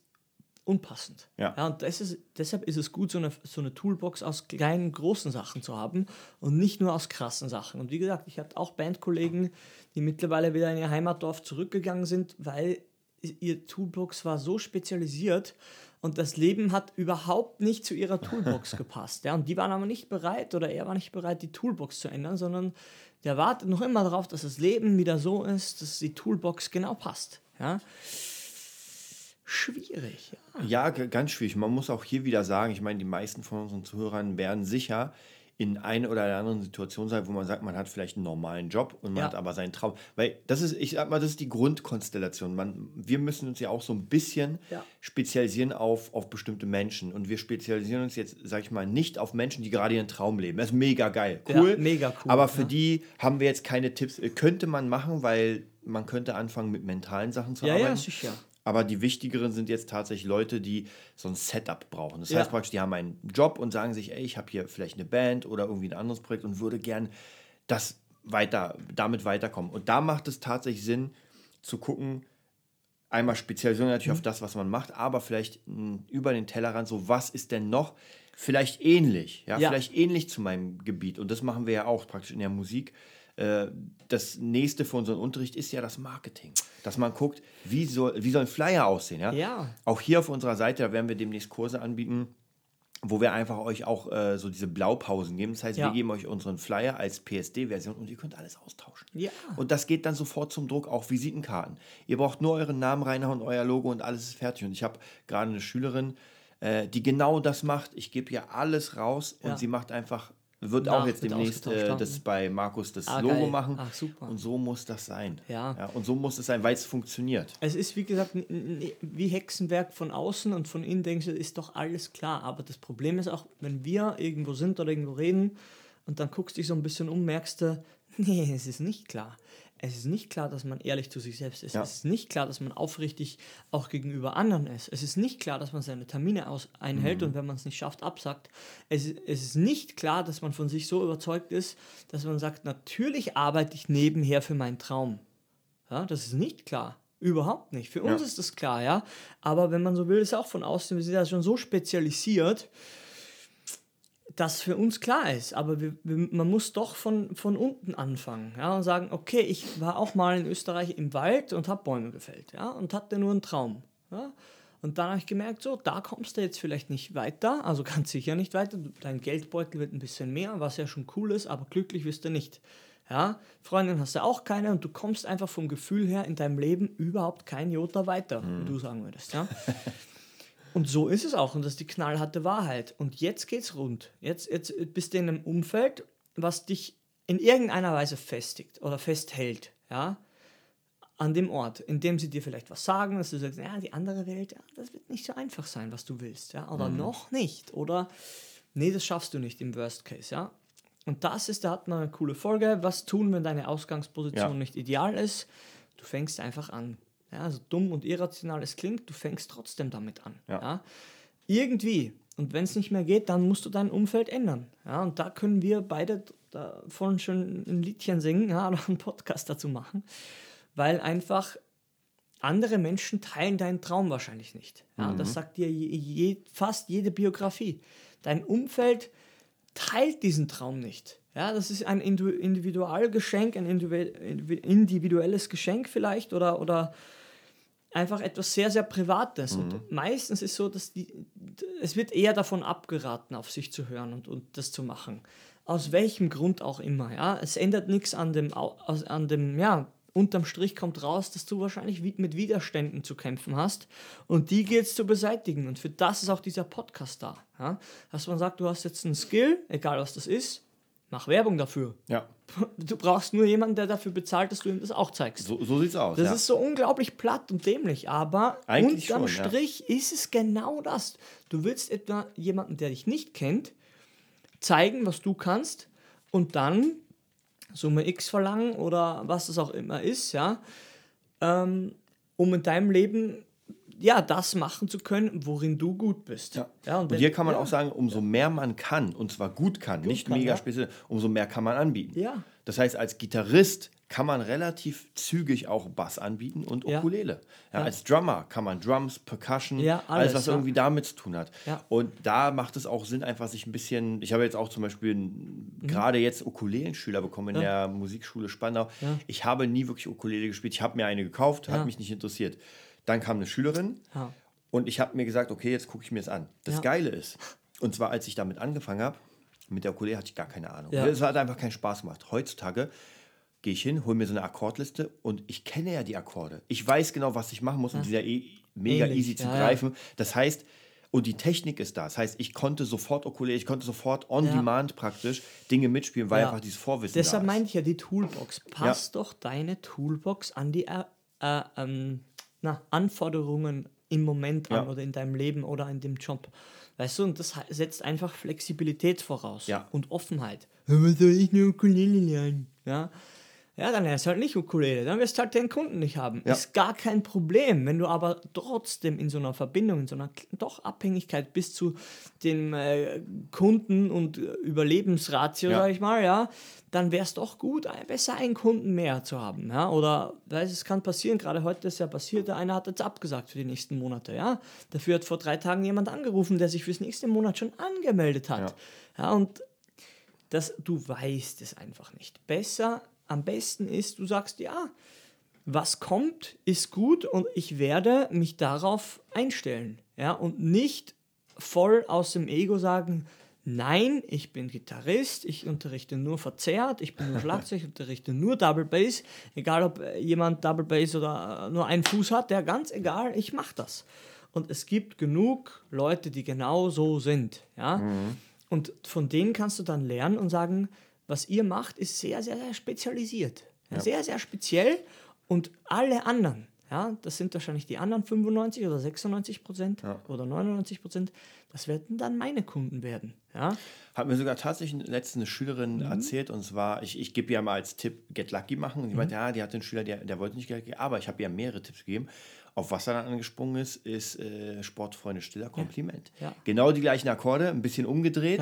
unpassend. Ja. und das ist, deshalb ist es gut, so eine, so eine Toolbox aus kleinen, großen Sachen zu haben und nicht nur aus krassen Sachen. Und wie gesagt, ich hatte auch Bandkollegen, die mittlerweile wieder in ihr Heimatdorf zurückgegangen sind, weil ihr Toolbox war so spezialisiert und das Leben hat überhaupt nicht zu ihrer Toolbox gepasst. Ja, und die waren aber nicht bereit oder er war nicht bereit, die Toolbox zu ändern, sondern der wartet noch immer darauf, dass das Leben wieder so ist, dass die Toolbox genau passt. Ja. Schwierig, ja. Ja, ganz schwierig. Man muss auch hier wieder sagen, ich meine, die meisten von unseren Zuhörern werden sicher in einer oder der anderen Situation sein, wo man sagt, man hat vielleicht einen normalen Job und man Ja. hat aber seinen Traum. Weil das ist, ich sag mal, das ist die Grundkonstellation. Man, wir müssen uns ja auch so ein bisschen Ja. spezialisieren auf, auf bestimmte Menschen. Und wir spezialisieren uns jetzt, sag ich mal, nicht auf Menschen, die gerade ihren Traum leben. Das ist mega geil. Ja, Cool. mega cool, Aber für ja. die haben wir jetzt keine Tipps. Äh, Könnte man machen, weil man könnte anfangen mit mentalen Sachen zu Ja, arbeiten. ja, sicher. Aber die wichtigeren sind jetzt tatsächlich Leute, die so ein Setup brauchen. Das Ja. heißt praktisch, die haben einen Job und sagen sich, ey, ich habe hier vielleicht eine Band oder irgendwie ein anderes Projekt und würde gern das weiter, damit weiterkommen. Und da macht es tatsächlich Sinn zu gucken, einmal Spezialisierung natürlich Mhm. auf das, was man macht, aber vielleicht mh, über den Tellerrand, so was ist denn noch vielleicht ähnlich, ja, Ja. vielleicht ähnlich zu meinem Gebiet. Und das machen wir ja auch praktisch in der Musik. Äh, Das nächste für unseren Unterricht ist ja das Marketing. Dass man guckt, wie soll, wie soll ein Flyer aussehen. Ja? Ja. Auch hier auf unserer Seite, da werden wir demnächst Kurse anbieten, wo wir einfach euch auch äh, so diese Blaupausen geben. Das heißt, Ja. wir geben euch unseren Flyer als PSD-Version und ihr könnt alles austauschen. Ja. Und das geht dann sofort zum Druck, auch Visitenkarten. Ihr braucht nur euren Namen reinhauen, euer Logo und alles ist fertig. Und ich habe gerade eine Schülerin, äh, die genau das macht. Ich gebe ihr alles raus und Ja. sie macht einfach, wird Nach auch jetzt wird demnächst äh, ja. das bei Markus das Ah, Logo geil. machen. Ach, super. Und so muss das sein. Ja. Und so muss es sein, weil es funktioniert. Es ist, wie gesagt, wie Hexenwerk von außen und von innen denkst du, ist doch alles klar. Aber das Problem ist auch, wenn wir irgendwo sind oder irgendwo reden und dann guckst dich so ein bisschen um, merkst du, nee, es ist nicht klar. Es ist nicht klar, dass man ehrlich zu sich selbst ist. Ja. Es ist nicht klar, dass man aufrichtig auch gegenüber anderen ist. Es ist nicht klar, dass man seine Termine aus einhält und wenn man es nicht schafft, absagt. Es, ist- es ist nicht klar, dass man von sich so überzeugt ist, dass man sagt, natürlich arbeite ich nebenher für meinen Traum. Ja, das ist nicht klar. Überhaupt nicht. Für uns Ja. ist das klar, ja. Aber wenn man so will, ist auch von außen, wir sind ja schon so spezialisiert, dass für uns klar ist. Aber wir, wir, man muss doch von, von unten anfangen ja, und sagen, okay, ich war auch mal in Österreich im Wald und habe Bäume gefällt ja, und hatte nur einen Traum. Ja. Und dann habe ich gemerkt, so, da kommst du jetzt vielleicht nicht weiter, also ganz sicher nicht weiter. Dein Geldbeutel wird ein bisschen mehr, was ja schon cool ist, aber glücklich wirst du nicht. Ja, Freundin hast du auch keine und du kommst einfach vom Gefühl her in deinem Leben überhaupt kein Jota weiter, wie du sagen würdest. Ja? Und so ist es auch und das ist die knallharte Wahrheit. Und jetzt geht's rund. Jetzt, jetzt bist du in einem Umfeld, was dich in irgendeiner Weise festigt oder festhält, ja, an dem Ort, in dem sie dir vielleicht was sagen, dass du sagst, ja, die andere Welt, ja, das wird nicht so einfach sein, was du willst, ja, oder noch nicht, oder nee, das schaffst du nicht im Worst Case, ja. Und das ist, da hat man eine coole Folge, was tun, wenn deine Ausgangsposition Ja. nicht ideal ist. Du fängst einfach an. Ja, also dumm und irrational es klingt, du fängst trotzdem damit an. Ja. Ja. Irgendwie. Und wenn es nicht mehr geht, dann musst du dein Umfeld ändern. Ja, und da können wir beide davon schon ein Liedchen singen ja, oder einen Podcast dazu machen, weil einfach andere Menschen teilen deinen Traum wahrscheinlich nicht. Ja, Das sagt dir je, je, fast jede Biografie. Dein Umfeld teilt diesen Traum nicht. Ja, das ist ein Individualgeschenk, ein individu- individuelles Geschenk vielleicht oder, oder einfach etwas sehr, sehr Privates. Und meistens ist so, dass die, es wird eher davon abgeraten, auf sich zu hören und, und das zu machen. Aus welchem Grund auch immer. Ja? Es ändert nichts an dem, an dem, ja, unterm Strich kommt raus, dass du wahrscheinlich mit Widerständen zu kämpfen hast und die gilt es zu beseitigen. Und für das ist auch dieser Podcast da. Ja? Dass man sagt, du hast jetzt einen Skill, egal was das ist, mach Werbung dafür. Ja, Du brauchst nur jemanden, der dafür bezahlt, dass du ihm das auch zeigst. so, so sieht's aus. Das ja. ist so unglaublich platt und dämlich, aber Eigentlich unterm schon, ja. Strich ist es genau das. Du willst etwa jemanden, der dich nicht kennt, zeigen, was du kannst und dann Summe X verlangen oder was es auch immer ist, ja, ähm, um in deinem Leben ja das machen zu können, worin du gut bist. Ja. Ja, und wenn- hier kann man ja. auch sagen, umso mehr man kann, und zwar gut kann, nicht kann, mega speziell, umso mehr kann man anbieten. Ja. Das heißt, als Gitarrist kann man relativ zügig auch Bass anbieten und. Ukulele. Ja, Ja. Als Drummer kann man Drums, Percussion, Ja, alles, alles, was irgendwie damit zu tun hat. Ja. Und da macht es auch Sinn, einfach sich ein bisschen, ich habe jetzt auch zum Beispiel Mhm. gerade jetzt Ukulelenschüler bekommen in der Musikschule Spandau. Ich habe nie wirklich Ukulele gespielt. Ich habe mir eine gekauft, hat mich nicht interessiert. Dann kam eine Schülerin Ja. und ich habe mir gesagt, okay, jetzt gucke ich mir es an. Das Ja. Geile ist, und zwar als ich damit angefangen habe, mit der Ukulele hatte ich gar keine Ahnung. Ja. Es hat einfach keinen Spaß gemacht. Heutzutage gehe ich hin, hole mir so eine Akkordliste und ich kenne ja die Akkorde. Ich weiß genau, was ich machen muss und die sind ja eh mega Ähnlich, easy zu ja, greifen. Das heißt, und die Technik ist da. Das heißt, ich konnte sofort Ukulele, ich konnte sofort on Ja. demand praktisch Dinge mitspielen, weil Ja. einfach dieses Vorwissen Deshalb da ist. meine ich ja die Toolbox. Passt doch deine Toolbox an die äh, äh, ähm, na, Anforderungen im Moment an Ja. oder in deinem Leben oder in dem Job. Weißt du, und das setzt einfach Flexibilität voraus Ja. und Offenheit. Was soll ich nur Ukulele lernen? Ja. Ja, dann lernst du halt nicht Ukulele, dann wirst du halt den Kunden nicht haben. Ja. Ist gar kein Problem. Wenn du aber trotzdem in so einer Verbindung, in so einer doch Abhängigkeit bis zu dem äh, Kunden und äh, Überlebensratio, Ja. sag ich mal, ja, dann wäre es doch gut, besser einen Kunden mehr zu haben. Ja? Oder, weißt, es kann passieren, gerade heute ist ja passiert, der eine hat jetzt abgesagt für die nächsten Monate. Ja? Dafür hat vor drei Tagen jemand angerufen, der sich fürs nächste Monat schon angemeldet hat. Ja, und das, du weißt es einfach nicht. Besser, am besten ist, du sagst, ja, was kommt, ist gut und ich werde mich darauf einstellen. Ja, und nicht voll aus dem Ego sagen, nein, ich bin Gitarrist, ich unterrichte nur verzerrt, ich bin nur Schlagzeug, ich unterrichte nur Double Bass, egal ob jemand Double Bass oder nur einen Fuß hat, der ganz egal, ich mache das. Und es gibt genug Leute, die genau so sind. Ja? Und von denen kannst du dann lernen und sagen, was ihr macht, ist sehr, sehr, sehr spezialisiert. Ja, Sehr, sehr speziell. Und alle anderen, Ja, das sind wahrscheinlich die anderen 95 oder 96 Prozent Ja. oder 99 Prozent. Das werden dann meine Kunden werden. Ja, Hat mir sogar tatsächlich letztens eine Schülerin Mhm. erzählt und zwar, ich, ich gebe ja mal als Tipp Get Lucky machen. Und die Mhm. meinte, ja, die hatte einen Schüler, der, der wollte nicht Get Lucky, aber ich habe ihr mehrere Tipps gegeben. Auf was er dann angesprungen ist, ist äh, Sportfreunde Stiller Kompliment. Ja. Genau die gleichen Akkorde, ein bisschen umgedreht.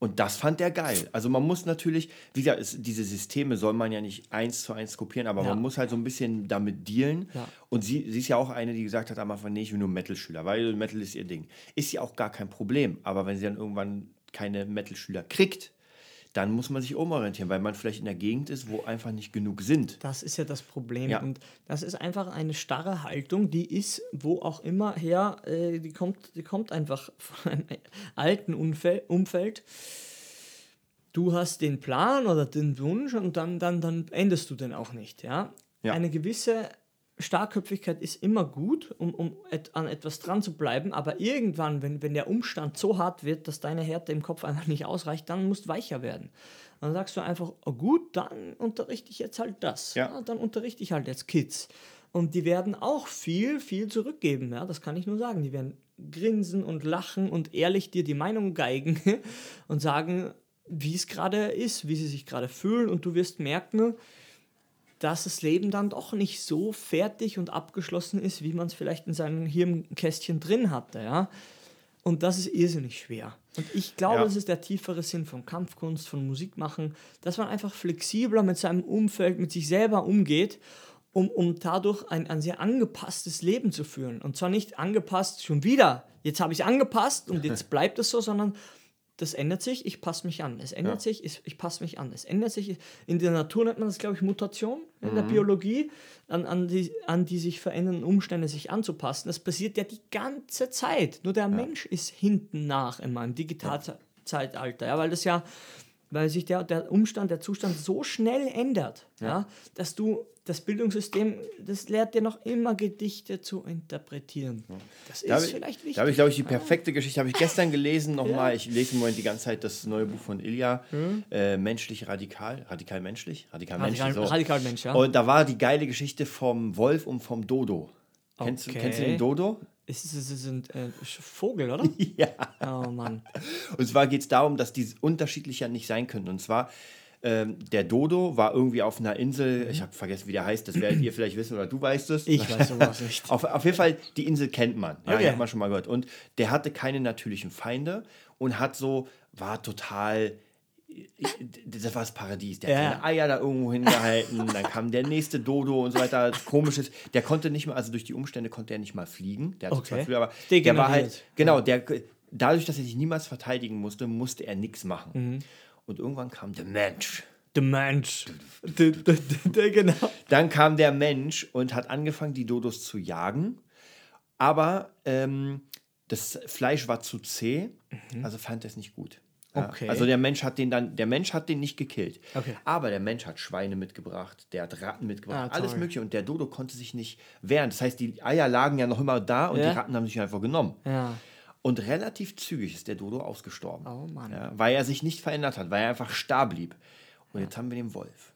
Und das fand er geil. Also man muss natürlich, wie gesagt, es, diese Systeme soll man ja nicht eins zu eins kopieren, aber Ja. man muss halt so ein bisschen damit dealen. Ja. Und sie, sie ist ja auch eine, die gesagt hat am Anfang, nee, ich will nur Metal-Schüler, weil Metal ist ihr Ding. Ist ja auch gar kein Problem. Aber wenn sie dann irgendwann keine Metal-Schüler kriegt, dann muss man sich umorientieren, weil man vielleicht in der Gegend ist, wo einfach nicht genug sind. Das ist ja das Problem. Ja. Und das ist einfach eine starre Haltung, die ist wo auch immer her, äh, die, kommt, die kommt einfach von einem alten Umfeld. Umfeld. Du hast den Plan oder den Wunsch und dann, dann, dann endest du den auch nicht. Ja? Ja. Eine gewisse Starkköpfigkeit ist immer gut, um, um et, an etwas dran zu bleiben, aber irgendwann, wenn, wenn der Umstand so hart wird, dass deine Härte im Kopf einfach nicht ausreicht, dann musst du weicher werden. Dann sagst du einfach, oh gut, dann unterrichte ich jetzt halt das. Ja. dann unterrichte ich halt jetzt Kids. Und die werden auch viel, viel zurückgeben, ja, das kann ich nur sagen. Die werden grinsen und lachen und ehrlich dir die Meinung geigen und sagen, wie es gerade ist, wie sie sich gerade fühlen und du wirst merken, dass das Leben dann doch nicht so fertig und abgeschlossen ist, wie man es vielleicht in seinem Hirnkästchen drin hatte, ja. Und das ist irrsinnig schwer. Und ich glaube, Ja. das ist der tiefere Sinn von Kampfkunst, von Musikmachen, dass man einfach flexibler mit seinem Umfeld, mit sich selber umgeht, um, um dadurch ein, ein sehr angepasstes Leben zu führen. Und zwar nicht angepasst schon wieder, jetzt habe ich es angepasst und jetzt bleibt es so, sondern das ändert sich, ich passe mich an. Es ändert Ja. sich, ich, ich passe mich an. Es ändert sich, in der Natur nennt man das, glaube ich, Mutation, in der Biologie, an, an, die, an die sich verändernden Umstände sich anzupassen. Das passiert ja die ganze Zeit. Nur der Mensch ist hinten nach in meinem Digitalzeitalter, ja, weil das ja, weil sich der, der Umstand, der Zustand so schnell ändert, ja. dass du das Bildungssystem, das lehrt dir noch immer Gedichte zu interpretieren. Das ist Da habe ich, vielleicht wichtig. da habe ich, glaube ich, die perfekte Geschichte. Habe ich gestern gelesen nochmal. Ich lese im Moment die ganze Zeit das neue Buch von Ilja. Äh, menschlich radikal. Radikal menschlich? Radikal, Radikal- menschlich. So. radikal Mensch, ja. Und da war die geile Geschichte vom Wolf und vom Dodo. Kennst, du, kennst du den Dodo? Es ist, es ist ein äh, Vogel, oder? Ja. Oh Mann. Und zwar geht es darum, dass die unterschiedlicher nicht sein können. Und zwar, ähm, der Dodo war irgendwie auf einer Insel, ich habe vergessen, wie der heißt, das werdet ihr vielleicht wissen oder du weißt es. Ich weiß sowas nicht. Auf, auf jeden Fall, die Insel kennt man. Ja, Okay. die hat man schon mal gehört. Und der hatte keine natürlichen Feinde und hat so, war total. Das war das Paradies. Der hat Ja. seine Eier da irgendwo hingehalten. dann kam der nächste Dodo und so weiter. Komisches. Der konnte nicht mal, also durch die Umstände konnte er nicht mal fliegen. Der hatte Okay. zwar Flügel, aber der war halt. Genau, der, dadurch, dass er sich niemals verteidigen musste, musste er nichts machen. Mhm. Und irgendwann kam der Mensch. Der Mensch. Der, genau. Dann kam der Mensch und hat angefangen, die Dodos zu jagen. Aber ähm, das Fleisch war zu zäh, also fand er es nicht gut. Okay. Also der Mensch hat den dann, der Mensch hat den nicht gekillt. Okay. Aber der Mensch hat Schweine mitgebracht, der hat Ratten mitgebracht, Ah, alles mögliche. Und der Dodo konnte sich nicht wehren. Das heißt, die Eier lagen ja noch immer da und Ja. die Ratten haben sich einfach genommen. Ja. Und relativ zügig ist der Dodo ausgestorben. Oh Mann. Ja, weil er sich nicht verändert hat, weil er einfach starr blieb. Und jetzt haben wir den Wolf.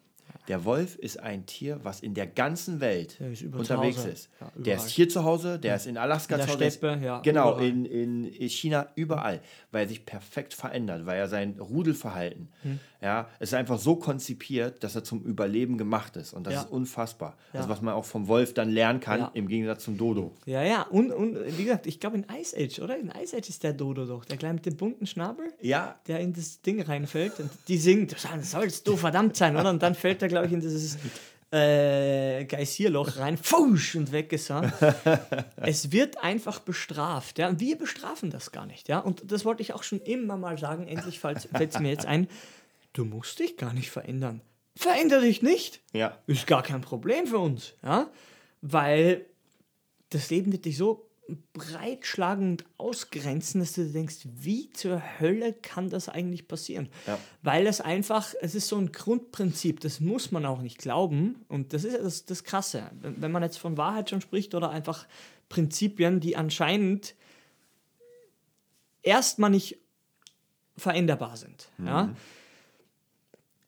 Der Wolf ist ein Tier, was in der ganzen Welt Der ist unterwegs ist. Ja, der ist hier zu Hause, der ist in Alaska In der zu Hause. der Steppe, ja, Genau, überall. in, in China, überall. Weil er sich perfekt verändert, weil er sein Rudelverhalten, Hm. ja, es ist einfach so konzipiert, dass er zum Überleben gemacht ist. Und das Ja. ist unfassbar. Ja. Also was man auch vom Wolf dann lernen kann, Ja. im Gegensatz zum Dodo. Ja, ja. Und, und wie gesagt, ich glaube in Ice Age, oder? In Ice Age ist der Dodo doch. Der kleine mit dem bunten Schnabel, Ja, der in das Ding reinfällt. Und die singt, das sollst du verdammt sein, oder? Und dann fällt er, glaube ich, in dieses äh, Geysirloch rein, fusch, und weg ist er. es wird einfach bestraft, ja. Und wir bestrafen das gar nicht, ja. Und das wollte ich auch schon immer mal sagen, endlich fällt es mir jetzt ein, du musst dich gar nicht verändern. Veränder dich nicht. ja. Ist gar kein Problem für uns, ja, weil das Leben wird dich so breitschlagend ausgrenzen, dass du denkst, wie zur Hölle kann das eigentlich passieren? Ja. Weil es einfach, es ist so ein Grundprinzip, das muss man auch nicht glauben und das ist ja das, das Krasse. Wenn man jetzt von Wahrheit schon spricht oder einfach Prinzipien, die anscheinend erstmal nicht veränderbar sind, ja,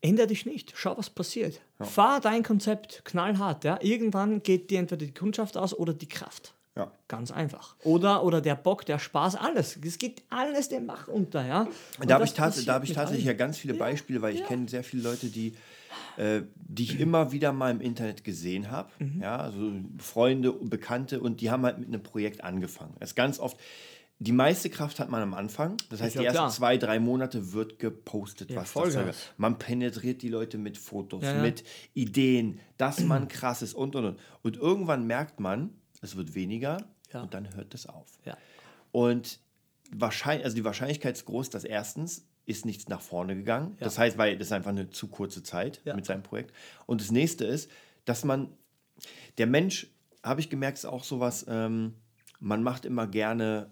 ändere dich nicht. Schau, was passiert. Fahr dein Konzept knallhart. Ja? Irgendwann geht dir entweder die Kundschaft aus oder die Kraft. Ja. Ganz einfach. Oder, oder der Bock, der Spaß, alles. Es geht alles den Bach unter, ja. Und da habe ich, tats da hab ich tatsächlich ja allen. ganz viele Beispiele, weil ich ja. kenne sehr viele Leute, die, äh, die ich immer wieder mal im Internet gesehen habe. Mhm. Ja, also Freunde und Bekannte und die haben halt mit einem Projekt angefangen. Ist ganz oft. Die meiste Kraft hat man am Anfang. Das heißt, ja die ersten klar. zwei, drei Monate wird gepostet, Ja, was das soll. Man penetriert die Leute mit Fotos, Ja, ja. mit Ideen, dass man krass ist und und und. Und irgendwann merkt man, es wird weniger Ja. und dann hört es auf. Ja. Und wahrscheinlich, also die Wahrscheinlichkeit ist groß, dass erstens ist nichts nach vorne gegangen. Ja. Das heißt, weil das ist einfach eine zu kurze Zeit mit seinem Projekt. Und das nächste ist, dass man, der Mensch, habe ich gemerkt, ist auch sowas, ähm, man macht immer gerne,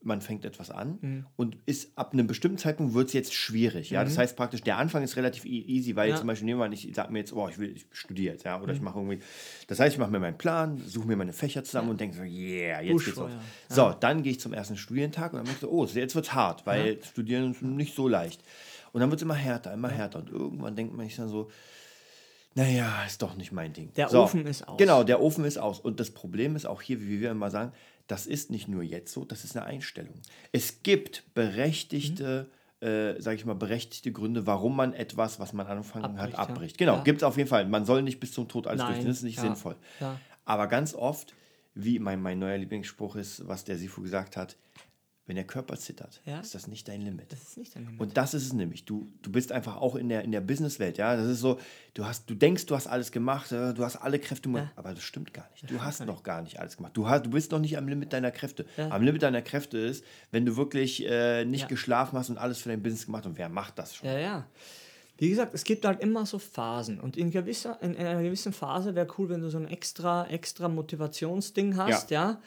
man fängt etwas an Mhm. und ist ab einem bestimmten Zeitpunkt wird es jetzt schwierig. Ja? Das heißt praktisch, der Anfang ist relativ e- easy, weil Ja. Mhm. zum Beispiel nehmen wir an, ich sage mir jetzt, oh, ich will, ich studiere jetzt, ja, oder ich mache irgendwie, das heißt, ich mache mir meinen Plan, suche mir meine Fächer zusammen und denke so, yeah, jetzt geht's los. Buschfeuer. So, dann gehe ich zum ersten Studientag und dann merke ich so, oh, jetzt wird's hart, weil Studieren ist nicht so leicht. Und dann wird es immer härter, immer härter. Und irgendwann denkt man sich dann so, naja, ist doch nicht mein Ding. Der so, Ofen ist aus. Genau, der Ofen ist aus. Und das Problem ist auch hier, wie wir immer sagen, das ist nicht nur jetzt so, das ist eine Einstellung. Es gibt berechtigte, äh, sage ich mal, berechtigte Gründe, warum man etwas, was man angefangen hat, abbricht. Genau, Ja. gibt es auf jeden Fall. Man soll nicht bis zum Tod alles Nein, durchziehen, das ist nicht ja, sinnvoll. ja. Aber ganz oft, wie mein, mein neuer Lieblingsspruch ist, was der Sifu gesagt hat, wenn der Körper zittert, Ja. ist das nicht dein Limit. Das ist nicht dein Limit. Und das ist es nämlich. Du, du bist einfach auch in der, in der Businesswelt, ja. Das ist so, du hast, du denkst, du hast alles gemacht, äh, du hast alle Kräfte, gemacht, aber das stimmt gar nicht. Du hast noch gar nicht alles gemacht. Du, hast, du bist noch nicht am Limit deiner Kräfte. Ja. Am Limit deiner Kräfte ist, wenn du wirklich äh, nicht Ja. geschlafen hast und alles für dein Business gemacht hast. Und wer macht das schon? Ja, ja. Wie gesagt, es gibt halt immer so Phasen. Und in, gewisser, in einer gewissen Phase wäre cool, wenn du so ein extra, extra Motivationsding hast, ja.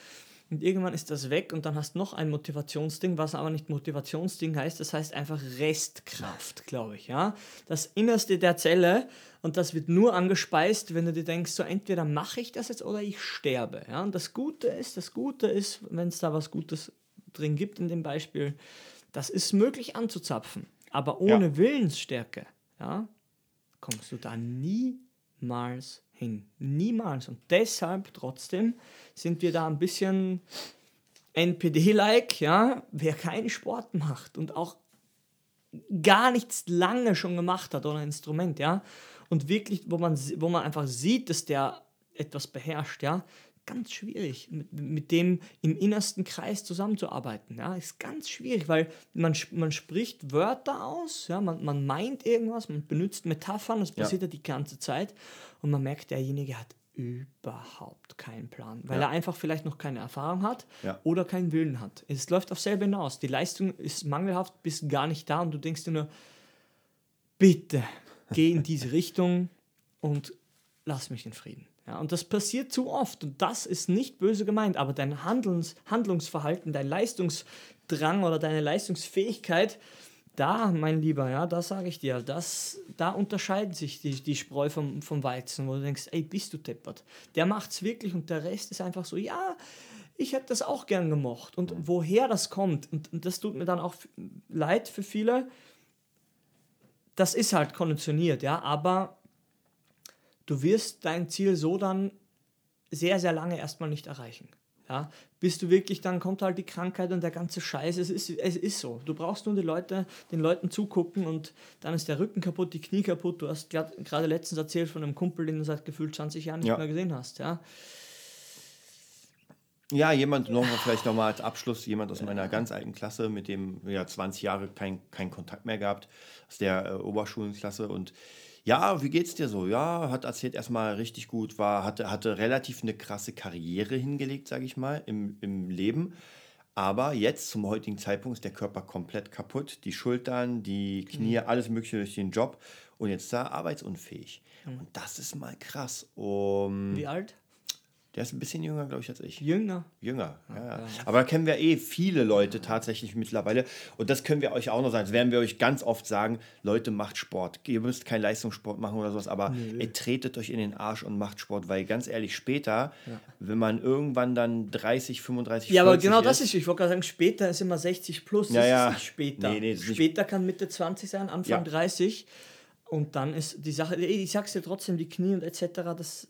Und irgendwann ist das weg und dann hast du noch ein Motivationsding, was aber nicht Motivationsding heißt, das heißt einfach Restkraft, glaube ich, ja. Das Innerste der Zelle und das wird nur angespeist, wenn du dir denkst, so entweder mache ich das jetzt oder ich sterbe, ja. Und das Gute ist, das Gute ist, wenn es da was Gutes drin gibt in dem Beispiel, das ist möglich anzuzapfen. Aber ohne Ja. Willensstärke, ja, kommst du da niemals hin. Niemals. Und deshalb trotzdem sind wir da ein bisschen NPD-like, ja, wer keinen Sport macht und auch gar nichts lange schon gemacht hat oder ein Instrument, ja, und wirklich, wo man, wo man einfach sieht, dass der etwas beherrscht, ja, ganz schwierig, mit, mit dem im innersten Kreis zusammenzuarbeiten, ja, ist ganz schwierig, weil man, man spricht Wörter aus, ja, man, man meint irgendwas, man benutzt Metaphern, das Ja. passiert ja die ganze Zeit und man merkt, derjenige hat überhaupt keinen Plan, weil Ja. er einfach vielleicht noch keine Erfahrung hat Ja. oder keinen Willen hat. Es läuft auf selber hinaus. Die Leistung ist mangelhaft bis gar nicht da und du denkst dir nur, bitte geh in diese Richtung und lass mich in Frieden. Ja, und das passiert zu oft und das ist nicht böse gemeint, aber dein Handlungs Handlungsverhalten, dein Leistungsdrang oder deine Leistungsfähigkeit, da, mein Lieber, ja, da sage ich dir, das, da unterscheiden sich die, die Spreu vom, vom Weizen, wo du denkst, ey, bist du deppert. Der macht's wirklich und der Rest ist einfach so, ja, ich hätte das auch gern gemocht. Und woher das kommt, und, und das tut mir dann auch leid für viele, das ist halt konditioniert, ja, aber du wirst dein Ziel so dann sehr, sehr lange erstmal nicht erreichen. Ja, bis du wirklich, dann kommt halt die Krankheit und der ganze Scheiß. Es ist, es ist so. Du brauchst nur die Leute, den Leuten zugucken und dann ist der Rücken kaputt, die Knie kaputt. Du hast gerade letztens erzählt von einem Kumpel, den du seit gefühlt 20 Jahren nicht Ja. mehr gesehen hast. Ja, Ja, jemand, noch mal, vielleicht nochmal als Abschluss, jemand aus meiner ganz alten Klasse, mit dem wir ja 20 Jahre keinen kein Kontakt mehr gehabt, aus der äh, Oberschulenklasse. Und ja, wie geht's dir so? Ja, hat erzählt erstmal richtig gut, war, hatte, hatte relativ eine krasse Karriere hingelegt, sage ich mal, im, im Leben. Aber jetzt zum heutigen Zeitpunkt ist der Körper komplett kaputt. Die Schultern, die Knie, alles Mögliche durch den Job. Und jetzt ist er arbeitsunfähig. Und das ist mal krass. Um, wie alt? Der ist ein bisschen jünger, glaube ich, als ich. Jünger. Jünger, ja, ja. Aber da kennen wir eh viele Leute tatsächlich mittlerweile. Und das können wir euch auch noch sagen. Das werden wir euch ganz oft sagen. Leute, macht Sport. Ihr müsst keinen Leistungssport machen oder sowas, aber ihr tretet euch in den Arsch und macht Sport. Weil ganz ehrlich, später, wenn man irgendwann dann 30, 35, Ja, aber 40 genau das ist, ich wollte gerade sagen, später ist immer 60 plus. Das Ja, ja. ist nicht später. Nee, nee, ist nicht- später kann Mitte 20 sein, Anfang Ja. 30. Und dann ist die Sache, ich sag's dir trotzdem, die Knie und etc., das,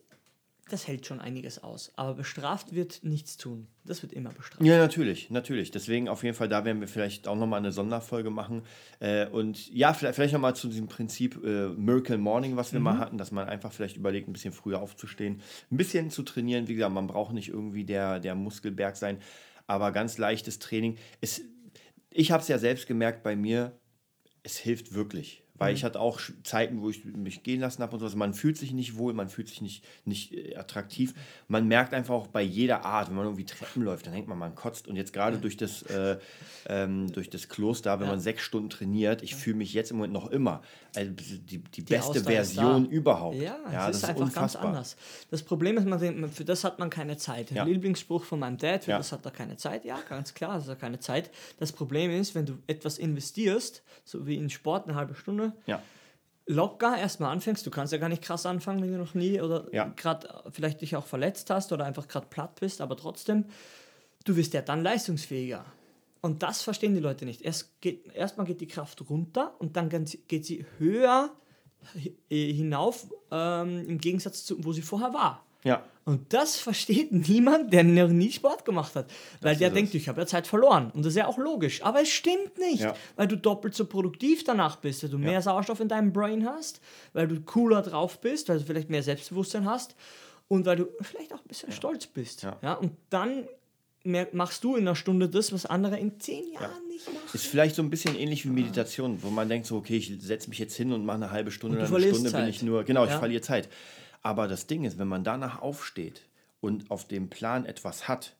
das hält schon einiges aus. Aber bestraft wird nichts tun. Das wird immer bestraft. Ja, natürlich, natürlich. Deswegen auf jeden Fall, da werden wir vielleicht auch nochmal eine Sonderfolge machen. Äh, und ja, vielleicht, vielleicht nochmal zu diesem Prinzip äh, Miracle Morning, was wir Mhm. mal hatten, dass man einfach vielleicht überlegt, ein bisschen früher aufzustehen, ein bisschen zu trainieren. Wie gesagt, man braucht nicht irgendwie der, der Muskelberg sein, aber ganz leichtes Training. Es, ich habe es ja selbst gemerkt bei mir, es hilft wirklich. Weil ich hatte auch Zeiten, wo ich mich gehen lassen habe und so. Also man fühlt sich nicht wohl, man fühlt sich nicht, nicht äh, attraktiv. Man merkt einfach auch bei jeder Art, wenn man irgendwie Treppen läuft, dann denkt man, man kotzt. Und jetzt gerade durch das, äh, ähm, durch das Kloster, wenn man sechs Stunden trainiert, ich fühle mich jetzt im Moment noch immer. Also die, die, beste Ausdauer ist Version überhaupt. Ja, ja es ist einfach ganz anders. Das Problem ist, man, denkt, für das hat man keine Zeit. Ja. Lieblingsspruch von meinem Dad, für Ja. das hat er keine Zeit. Ja, ganz klar, das hat er keine Zeit. Das Problem ist, wenn du etwas investierst, so wie in Sport eine halbe Stunde, Ja. locker erstmal anfängst. Du kannst ja gar nicht krass anfangen, wenn du noch nie oder Ja. gerade vielleicht dich auch verletzt hast oder einfach gerade platt bist, aber trotzdem, du wirst ja dann leistungsfähiger. Und das verstehen die Leute nicht. Erst geht, erstmal geht die Kraft runter und dann geht sie- höher äh, hinauf, ähm, im Gegensatz zu, wo sie vorher war. Ja. Und das versteht niemand, der noch nie Sport gemacht hat. Weil der ist denkt, ich habe ja Zeit verloren. Und das ist ja auch logisch. Aber es stimmt nicht, Ja. weil du doppelt so produktiv danach bist, weil du mehr Sauerstoff in deinem Brain hast, weil du cooler drauf bist, weil du vielleicht mehr Selbstbewusstsein hast und weil du vielleicht auch ein bisschen stolz bist. Ja. Ja. und dann machst du in einer Stunde das, was andere in zehn Jahren nicht machen. Ist vielleicht so ein bisschen ähnlich wie Meditation, wo man denkt so, okay, ich setze mich jetzt hin und mache eine halbe Stunde oder eine Stunde bin Zeit. ich nur, genau, ich Ja. verliere Zeit. Aber das Ding ist, wenn man danach aufsteht und auf dem Plan etwas hat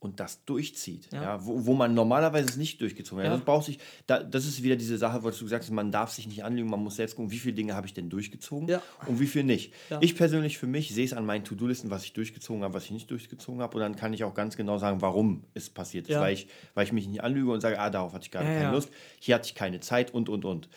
und das durchzieht, ja. wo, wo man normalerweise es nicht durchgezogen hat. Ja. Das, braucht sich, da, das ist wieder diese Sache, was du gesagt hast, man darf sich nicht anlügen, man muss selbst gucken, wie viele Dinge habe ich denn durchgezogen Ja. und wie viel nicht. Ja. Ich persönlich für mich sehe es an meinen To-Do-Listen, was ich durchgezogen habe, was ich nicht durchgezogen habe und dann kann ich auch ganz genau sagen, warum es passiert ist, Ja. weil, ich, weil ich mich nicht anlüge und sage, ah, darauf hatte ich Ja, keine ja. Lust, hier hatte ich keine Zeit und, und, und.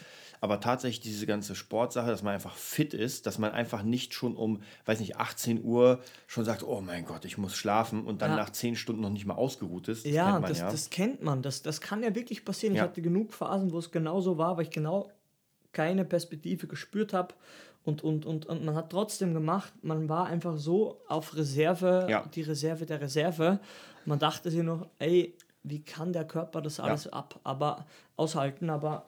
Aber tatsächlich diese ganze Sportsache, dass man einfach fit ist, dass man einfach nicht schon um, weiß nicht, 18 Uhr schon sagt, oh mein Gott, ich muss schlafen und dann Ja. nach 10 Stunden noch nicht mal ausgeruht ist. Das Ja, man das, ja. das kennt man. Das, das kann ja wirklich passieren. Ja. Ich hatte genug Phasen, wo es genauso war, weil ich genau keine Perspektive gespürt habe. Und, und, und, und man hat trotzdem gemacht, man war einfach so auf Reserve, Ja. die Reserve der Reserve. Man dachte sich noch, ey, wie kann der Körper das alles ab, aber aushalten, aber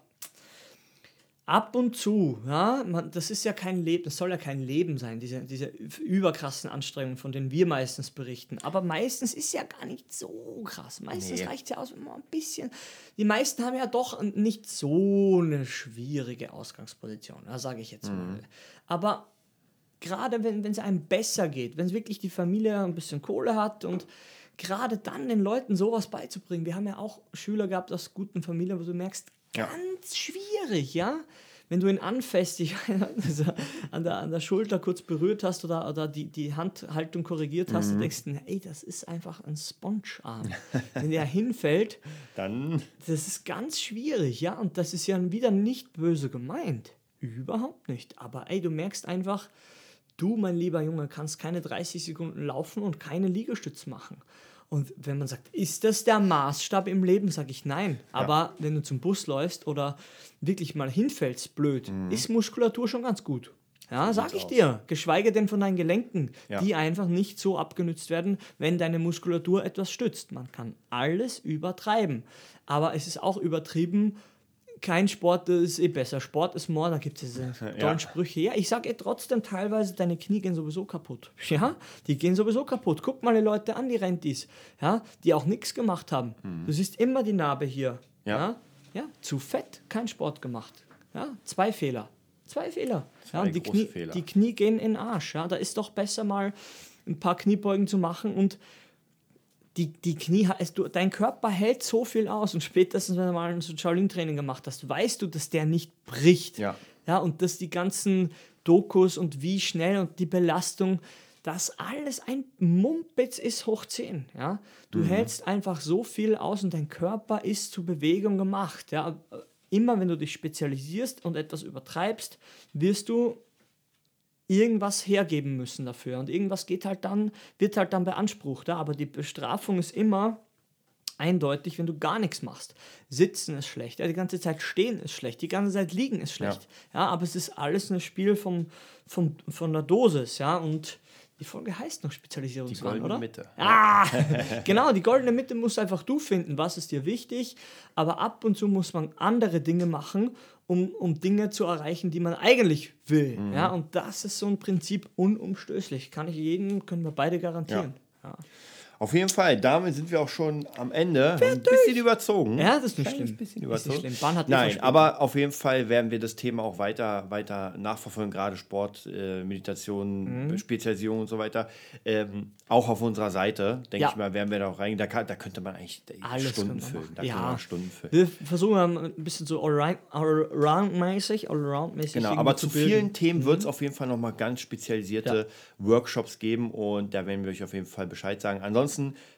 ab und zu, ja, man, das ist ja kein Leben, das soll ja kein Leben sein, diese, diese überkrassen Anstrengungen, von denen wir meistens berichten. Aber meistens ist ja gar nicht so krass. Meistens Nee. reicht es ja aus, wenn man ein bisschen. Die meisten haben ja doch nicht so eine schwierige Ausgangsposition, sage ich jetzt mal. Aber gerade wenn wenn es einem besser geht, wenn es wirklich die Familie ein bisschen Kohle hat und gerade dann den Leuten sowas beizubringen. Wir haben ja auch Schüler gehabt aus guten Familien, wo du merkst, Ja. ganz schwierig, ja. Wenn du ihn anfasst, dich also an, der, an der Schulter kurz berührt hast oder, oder die, die Handhaltung korrigiert hast, du denkst, ey, das ist einfach ein Spongearm. Wenn der hinfällt, Dann, das ist ganz schwierig, ja. Und das ist ja wieder nicht böse gemeint. Überhaupt nicht. Aber ey, du merkst einfach, du, mein lieber Junge, kannst keine 30 Sekunden laufen und keine Liegestütz machen. Und wenn man sagt, ist das der Maßstab im Leben, sage ich nein. Aber wenn du zum Bus läufst oder wirklich mal hinfällst, blöd, ist Muskulatur schon ganz gut. Ja, sag ich aus. dir. Geschweige denn von deinen Gelenken, Ja. die einfach nicht so abgenützt werden, wenn deine Muskulatur etwas stützt. Man kann alles übertreiben. Aber es ist auch übertrieben, kein Sport ist eh besser. Sport ist more, da gibt es diese tollen Ja. Sprüche. Ja, ich sage eh trotzdem teilweise, deine Knie gehen sowieso kaputt. Ja, die gehen sowieso kaputt. Guck mal die Leute an, die Rentis, ja, die auch nichts gemacht haben. Du siehst immer die Narbe hier. Ja. Ja. ja, zu fett, kein Sport gemacht. Ja, zwei Fehler. Zwei Fehler. Zwei ja, und die, Knie, Fehler. die Knie gehen in den Arsch. Ja, da ist doch besser mal ein paar Kniebeugen zu machen und die, die Knie, es- du, dein Körper hält so viel aus und spätestens, wenn du mal ein so Shaolin-Training gemacht hast, weißt du, dass der nicht bricht. Ja. ja. Und dass die ganzen Dokus und wie schnell und die Belastung, das alles ein Mumpitz ist hoch 10. Ja? Du hältst einfach so viel aus und dein Körper ist zur Bewegung gemacht. Ja? Immer wenn du dich spezialisierst und etwas übertreibst, wirst du irgendwas hergeben müssen dafür. Und irgendwas geht halt dann, wird halt dann beansprucht. Ja? Aber die Bestrafung ist immer, eindeutig, wenn du gar nichts machst. Sitzen ist schlecht, ja, die ganze Zeit stehen ist schlecht, die ganze Zeit liegen ist schlecht. Ja, aber es ist alles ein Spiel vom, vom, von der Dosis, ja, und die Folge heißt noch Spezialisierungswahn, goldene oder? Mitte. Ah, genau, die goldene Mitte musst einfach du finden, was ist dir wichtig, aber ab und zu muss man andere Dinge machen, um, um Dinge zu erreichen, die man eigentlich will. Mhm. Ja, und das ist so ein Prinzip unumstößlich. Kann ich jedem, können wir beide garantieren. Ja. Auf jeden Fall, damit sind wir auch schon am Ende. Ein bisschen überzogen. Ja, das ist nicht schlimm. bisschen Ist überzogen. nicht schlimm. Nein, aber auf jeden Fall werden wir das Thema auch weiter, weiter nachverfolgen, gerade Sport, äh, Meditation, Mhm. Spezialisierung und so weiter. Ähm, auch auf unserer Seite, denke Ja. ich mal, werden wir da auch rein. Da, kann, da könnte man eigentlich Alles Stunden füllen. Da Ja. Stunden füllen. Wir versuchen ein bisschen so allround- allround-mäßig, allround-mäßig Genau, aber zu bilden. vielen Themen wird es auf jeden Fall nochmal ganz spezialisierte Workshops geben und da werden wir euch auf jeden Fall Bescheid sagen. Ansonsten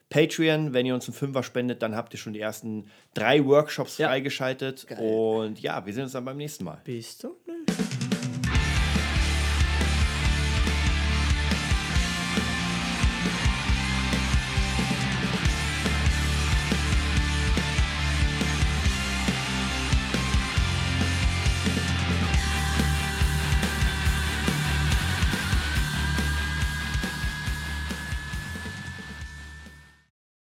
Patreon, wenn ihr uns einen Fünfer spendet, dann habt ihr schon die ersten drei Workshops Ja. freigeschaltet und ja, wir sehen uns dann beim nächsten Mal. Bis zum nächsten Mal.